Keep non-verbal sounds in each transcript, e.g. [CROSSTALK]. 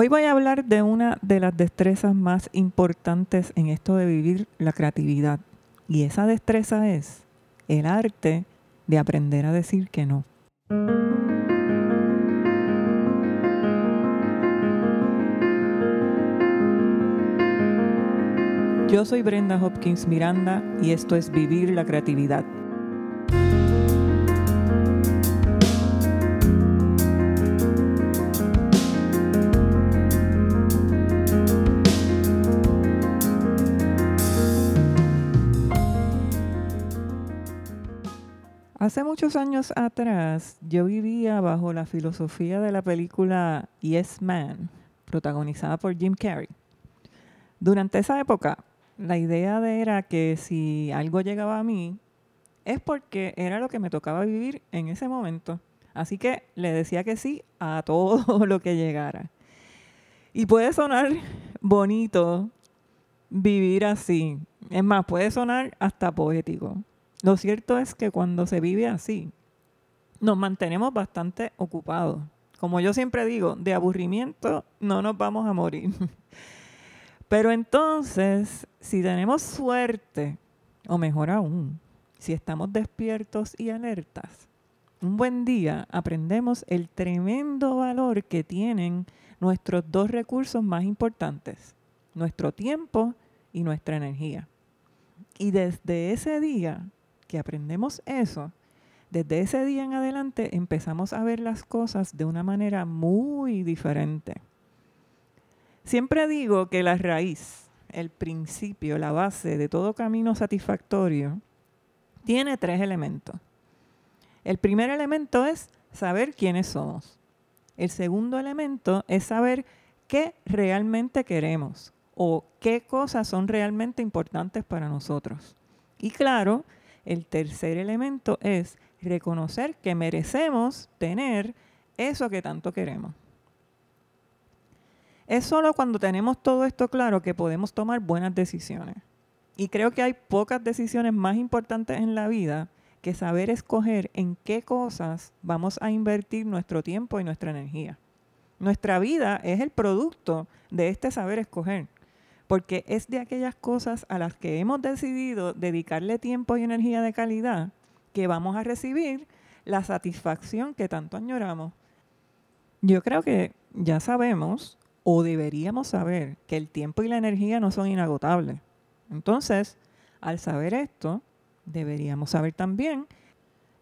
Hoy voy a hablar de una de las destrezas más importantes en esto de vivir la creatividad. Y esa destreza es el arte de aprender a decir que no. Yo soy Brenda Hopkins Miranda y esto es Vivir la Creatividad. Hace muchos años atrás yo vivía bajo la filosofía de la película Yes Man, protagonizada por Jim Carrey. Durante esa época, la idea de era que si algo llegaba a mí, es porque era lo que me tocaba vivir en ese momento. Así que le decía que sí a [LAUGHS] todo lo que llegara. Y puede sonar bonito vivir así. Es más, puede sonar hasta poético. Lo cierto es que cuando se vive así, nos mantenemos bastante ocupados. Como yo siempre digo, de aburrimiento no nos vamos a morir. [LAUGHS] Pero entonces, si tenemos suerte, o mejor aún, si estamos despiertos y alertas, un buen día aprendemos el tremendo valor que tienen nuestros dos recursos más importantes, nuestro tiempo y nuestra energía. Y desde ese día que aprendemos eso, desde ese día en adelante empezamos a ver las cosas de una manera muy diferente. Siempre digo que la raíz, el principio, la base de todo camino satisfactorio, tiene tres elementos. El primer elemento es saber quiénes somos. El segundo elemento es saber qué realmente queremos o qué cosas son realmente importantes para nosotros. Y claro, el tercer elemento es reconocer que merecemos tener eso que tanto queremos. Es solo cuando tenemos todo esto claro que podemos tomar buenas decisiones. Y creo que hay pocas decisiones más importantes en la vida que saber escoger en qué cosas vamos a invertir nuestro tiempo y nuestra energía. Nuestra vida es el producto de este saber escoger porque es de aquellas cosas a las que hemos decidido dedicarle tiempo y energía de calidad que vamos a recibir la satisfacción que tanto añoramos. Yo creo que ya sabemos o deberíamos saber que el tiempo y la energía no son inagotables. Entonces, al saber esto, deberíamos saber también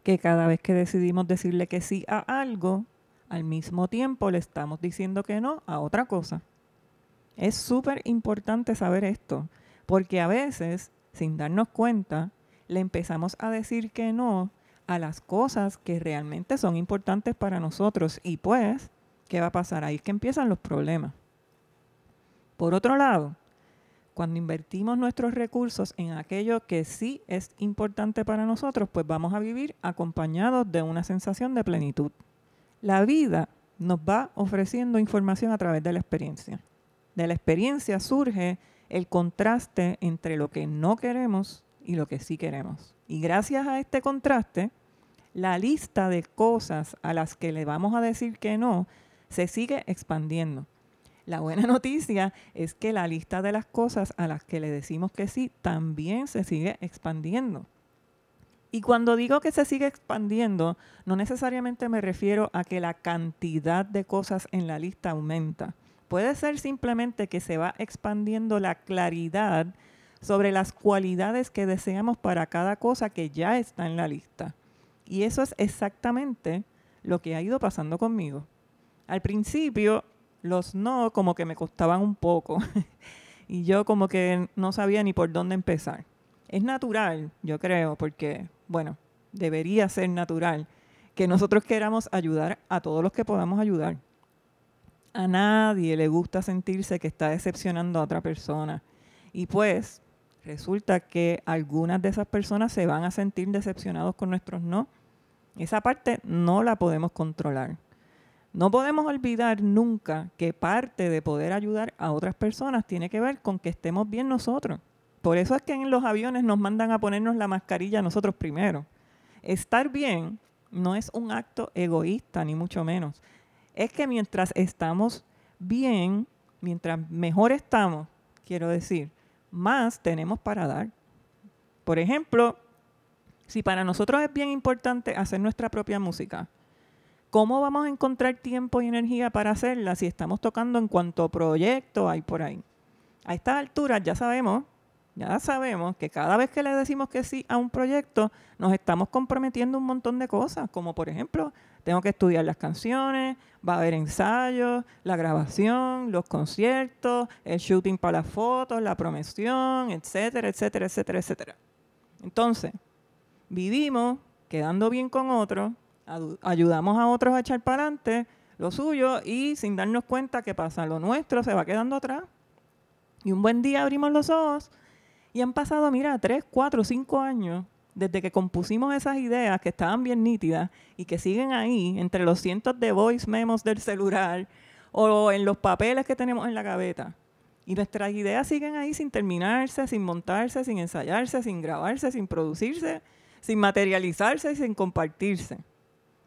que cada vez que decidimos decirle que sí a algo, al mismo tiempo le estamos diciendo que no a otra cosa. Es súper importante saber esto, porque a veces, sin darnos cuenta, le empezamos a decir que no a las cosas que realmente son importantes para nosotros. Y pues, ¿qué va a pasar? Ahí que empiezan los problemas. Por otro lado, cuando invertimos nuestros recursos en aquello que sí es importante para nosotros, pues vamos a vivir acompañados de una sensación de plenitud. La vida nos va ofreciendo información a través de la experiencia de la experiencia surge el contraste entre lo que no queremos y lo que sí queremos. Y gracias a este contraste, la lista de cosas a las que le vamos a decir que no se sigue expandiendo. La buena [LAUGHS] noticia es que la lista de las cosas a las que le decimos que sí también se sigue expandiendo. Y cuando digo que se sigue expandiendo, no necesariamente me refiero a que la cantidad de cosas en la lista aumenta Puede ser simplemente que se va expandiendo la claridad sobre las cualidades que deseamos para cada cosa que ya está en la lista. Y eso es exactamente lo que ha ido pasando conmigo. Al principio, los no como que me costaban un poco [LAUGHS] y yo como que no sabía ni por dónde empezar. Es natural, yo creo, porque, bueno, debería ser natural que nosotros queramos ayudar a todos los que podamos ayudar a nadie le gusta sentirse que está decepcionando a otra persona. Y pues resulta que algunas de esas personas se van a sentir decepcionados con nuestros no. Esa parte no la podemos controlar. No podemos olvidar nunca que parte de poder ayudar a otras personas tiene que ver con que estemos bien nosotros. Por eso es que en los aviones nos mandan a ponernos la mascarilla nosotros primero. Estar bien no es un acto egoísta, ni mucho menos es que mientras estamos bien, mientras mejor estamos, quiero decir, más tenemos para dar. Por ejemplo, si para nosotros es bien importante hacer nuestra propia música, ¿cómo vamos a encontrar tiempo y energía para hacerla si estamos tocando en cuanto proyecto hay por ahí? A estas alturas ya sabemos, ya sabemos que cada vez que le decimos que sí a un proyecto, nos estamos comprometiendo un montón de cosas, como por ejemplo, tengo que estudiar las canciones, va a haber ensayos, la grabación, los conciertos, el shooting para las fotos, la promoción, etcétera, etcétera, etcétera, etcétera. Entonces, vivimos quedando bien con otros, ayudamos a otros a echar para adelante lo suyo y sin darnos cuenta que pasa, lo nuestro se va quedando atrás. Y un buen día abrimos los ojos y han pasado, mira, tres, cuatro, cinco años desde que compusimos esas ideas que estaban bien nítidas y que siguen ahí entre los cientos de voice memos del celular o en los papeles que tenemos en la gaveta. Y nuestras ideas siguen ahí sin terminarse, sin montarse, sin ensayarse, sin grabarse, sin producirse, sin materializarse y sin compartirse.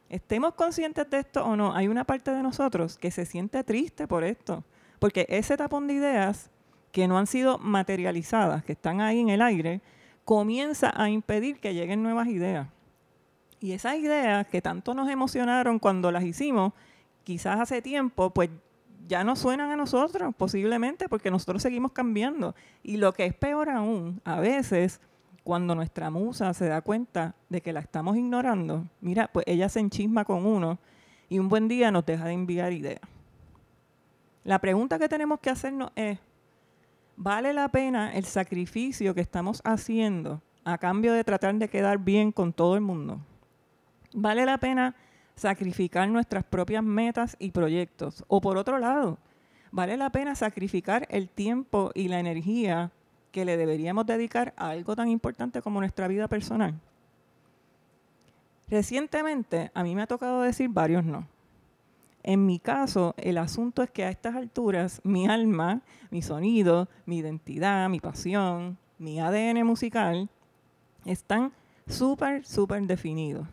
Estemos conscientes de esto o no, hay una parte de nosotros que se siente triste por esto, porque ese tapón de ideas que no han sido materializadas, que están ahí en el aire, comienza a impedir que lleguen nuevas ideas. Y esas ideas que tanto nos emocionaron cuando las hicimos, quizás hace tiempo, pues ya no suenan a nosotros, posiblemente, porque nosotros seguimos cambiando. Y lo que es peor aún, a veces, cuando nuestra musa se da cuenta de que la estamos ignorando, mira, pues ella se enchisma con uno y un buen día nos deja de enviar ideas. La pregunta que tenemos que hacernos es, ¿vale la pena el sacrificio que estamos haciendo a cambio de tratar de quedar bien con todo el mundo? ¿Vale la pena sacrificar nuestras propias metas y proyectos? O por otro lado, ¿vale la pena sacrificar el tiempo y la energía que le deberíamos dedicar a algo tan importante como nuestra vida personal? Recientemente a mí me ha tocado decir varios no. En mi caso, el asunto es que a estas alturas mi alma, mi sonido, mi identidad, mi pasión, mi ADN musical están súper, súper definidos.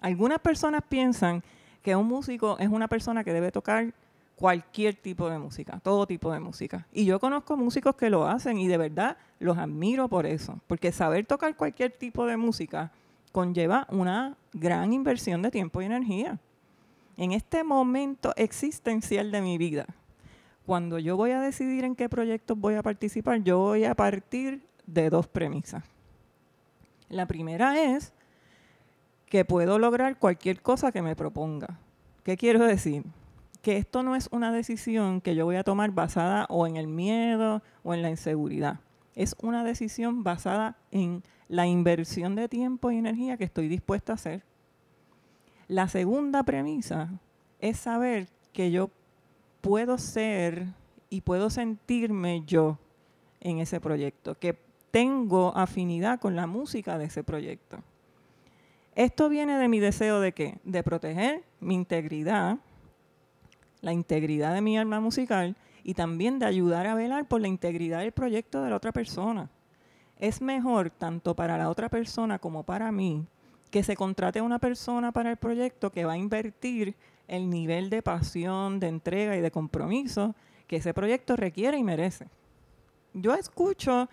Algunas personas piensan que un músico es una persona que debe tocar cualquier tipo de música, todo tipo de música. Y yo conozco músicos que lo hacen y de verdad los admiro por eso, porque saber tocar cualquier tipo de música conlleva una gran inversión de tiempo y energía. En este momento existencial de mi vida, cuando yo voy a decidir en qué proyectos voy a participar, yo voy a partir de dos premisas. La primera es que puedo lograr cualquier cosa que me proponga. ¿Qué quiero decir? que esto no es una decisión que yo voy a tomar basada o en el miedo o en la inseguridad. Es una decisión basada en la inversión de tiempo y energía que estoy dispuesta a hacer. La segunda premisa es saber que yo puedo ser y puedo sentirme yo en ese proyecto, que tengo afinidad con la música de ese proyecto. Esto viene de mi deseo de qué? De proteger mi integridad, la integridad de mi alma musical y también de ayudar a velar por la integridad del proyecto de la otra persona. Es mejor tanto para la otra persona como para mí que se contrate a una persona para el proyecto que va a invertir el nivel de pasión, de entrega y de compromiso que ese proyecto requiere y merece. Yo escucho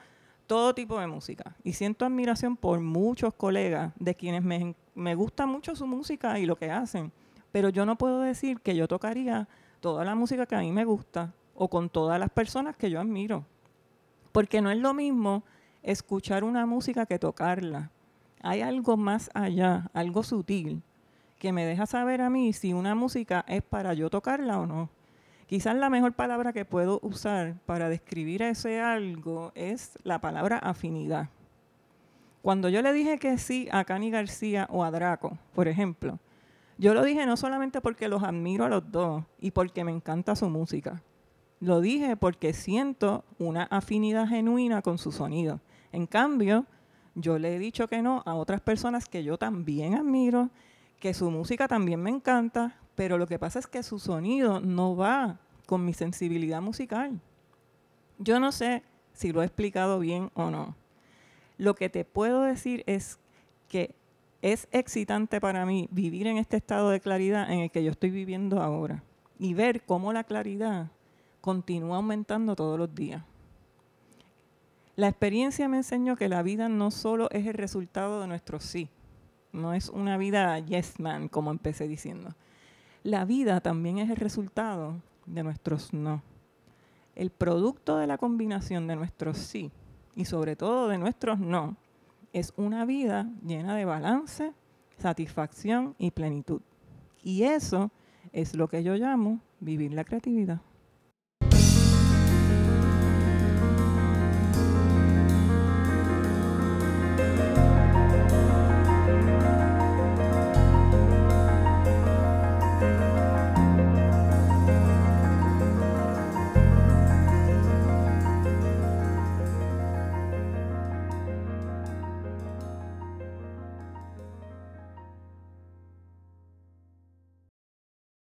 todo tipo de música y siento admiración por muchos colegas de quienes me, me gusta mucho su música y lo que hacen pero yo no puedo decir que yo tocaría toda la música que a mí me gusta o con todas las personas que yo admiro. Porque no es lo mismo escuchar una música que tocarla. Hay algo más allá, algo sutil, que me deja saber a mí si una música es para yo tocarla o no. Quizás la mejor palabra que puedo usar para describir ese algo es la palabra afinidad. Cuando yo le dije que sí a Cani García o a Draco, por ejemplo, yo lo dije no solamente porque los admiro a los dos y porque me encanta su música. Lo dije porque siento una afinidad genuina con su sonido. En cambio, yo le he dicho que no a otras personas que yo también admiro, que su música también me encanta, pero lo que pasa es que su sonido no va con mi sensibilidad musical. Yo no sé si lo he explicado bien o no. Lo que te puedo decir es que es excitante para mí vivir en este estado de claridad en el que yo estoy viviendo ahora y ver cómo la claridad continúa aumentando todos los días. La experiencia me enseñó que la vida no solo es el resultado de nuestro sí, no es una vida yes man, como empecé diciendo. La vida también es el resultado de nuestros no. El producto de la combinación de nuestros sí y sobre todo de nuestros no es una vida llena de balance, satisfacción y plenitud. Y eso es lo que yo llamo vivir la creatividad.